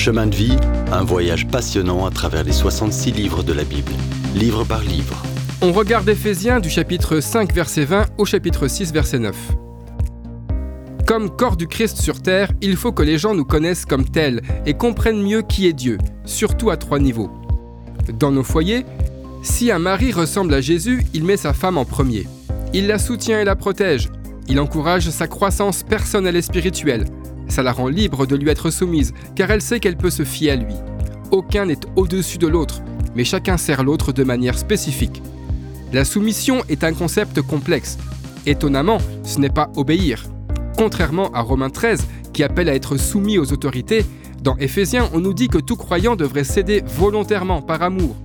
Chemin de vie, un voyage passionnant à travers les 66 livres de la Bible, livre par livre. On regarde Éphésiens du chapitre 5 verset 20 au chapitre 6 verset 9. Comme corps du Christ sur terre, il faut que les gens nous connaissent comme tels et comprennent mieux qui est Dieu, surtout à trois niveaux. Dans nos foyers, si un mari ressemble à Jésus, il met sa femme en premier. Il la soutient et la protège. Il encourage sa croissance personnelle et spirituelle. Ça la rend libre de lui être soumise, car elle sait qu'elle peut se fier à lui. Aucun n'est au-dessus de l'autre, mais chacun sert l'autre de manière spécifique. La soumission est un concept complexe. Étonnamment, ce n'est pas obéir. Contrairement à Romains 13, qui appelle à être soumis aux autorités, dans Éphésiens, on nous dit que tout croyant devrait céder volontairement par amour.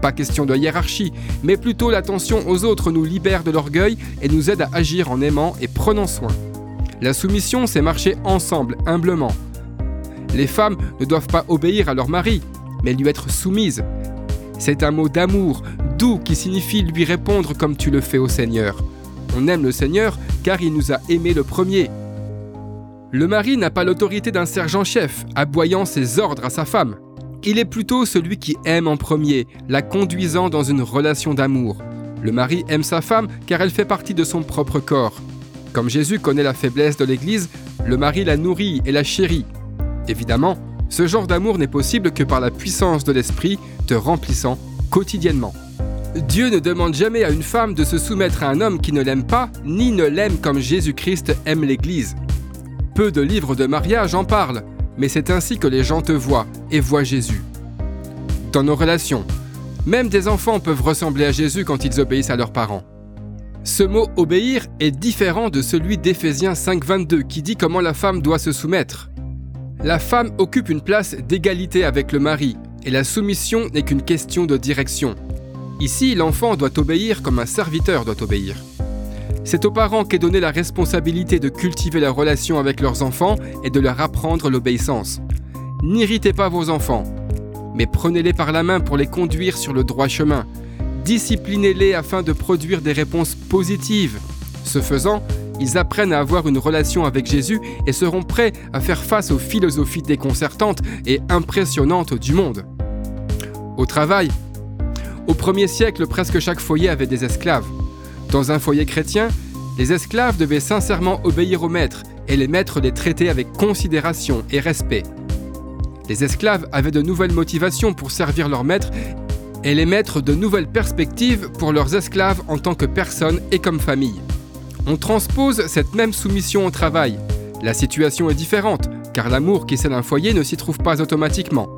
Pas question de hiérarchie, mais plutôt l'attention aux autres nous libère de l'orgueil et nous aide à agir en aimant et prenant soin. La soumission, c'est marcher ensemble, humblement. Les femmes ne doivent pas obéir à leur mari, mais lui être soumises. C'est un mot d'amour, doux, qui signifie lui répondre comme tu le fais au Seigneur. On aime le Seigneur car il nous a aimés le premier. Le mari n'a pas l'autorité d'un sergent-chef, aboyant ses ordres à sa femme. Il est plutôt celui qui aime en premier, la conduisant dans une relation d'amour. Le mari aime sa femme car elle fait partie de son propre corps. Comme Jésus connaît la faiblesse de l'Église, le mari la nourrit et la chérit. Évidemment, ce genre d'amour n'est possible que par la puissance de l'Esprit te remplissant quotidiennement. Dieu ne demande jamais à une femme de se soumettre à un homme qui ne l'aime pas, ni ne l'aime comme Jésus-Christ aime l'Église. Peu de livres de mariage en parlent, mais c'est ainsi que les gens te voient et voient Jésus. Dans nos relations, même des enfants peuvent ressembler à Jésus quand ils obéissent à leurs parents. Ce mot obéir est différent de celui d'Éphésiens 5.22 qui dit comment la femme doit se soumettre. La femme occupe une place d'égalité avec le mari, et la soumission n'est qu'une question de direction. Ici, l'enfant doit obéir comme un serviteur doit obéir. C'est aux parents qu'est donnée la responsabilité de cultiver la relation avec leurs enfants et de leur apprendre l'obéissance. N'irritez pas vos enfants, mais prenez-les par la main pour les conduire sur le droit chemin, Disciplinez-les afin de produire des réponses positives. Ce faisant, ils apprennent à avoir une relation avec Jésus et seront prêts à faire face aux philosophies déconcertantes et impressionnantes du monde. Au travail, au premier siècle, presque chaque foyer avait des esclaves. Dans un foyer chrétien, les esclaves devaient sincèrement obéir aux maîtres et les maîtres les traitaient avec considération et respect. Les esclaves avaient de nouvelles motivations pour servir leur maître et les mettre de nouvelles perspectives pour leurs esclaves en tant que personnes et comme famille. On transpose cette même soumission au travail. La situation est différente, car l'amour qui scelle un foyer ne s'y trouve pas automatiquement.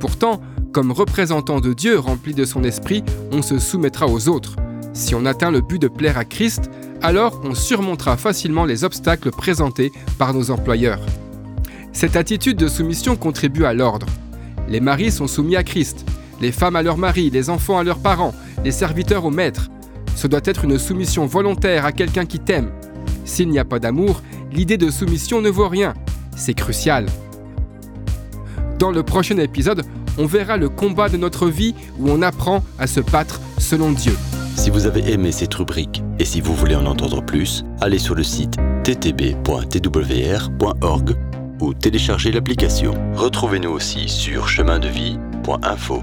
Pourtant, comme représentant de Dieu rempli de son esprit, on se soumettra aux autres. Si on atteint le but de plaire à Christ, alors on surmontera facilement les obstacles présentés par nos employeurs. Cette attitude de soumission contribue à l'ordre. Les maris sont soumis à Christ, les femmes à leur mari, les enfants à leurs parents, les serviteurs au maître. Ce doit être une soumission volontaire à quelqu'un qui t'aime. S'il n'y a pas d'amour, l'idée de soumission ne vaut rien. C'est crucial. Dans le prochain épisode, on verra le combat de notre vie où on apprend à se battre selon Dieu. Si vous avez aimé cette rubrique et si vous voulez en entendre plus, allez sur le site ttb.twr.org ou téléchargez l'application. Retrouvez-nous aussi sur chemindevie.info.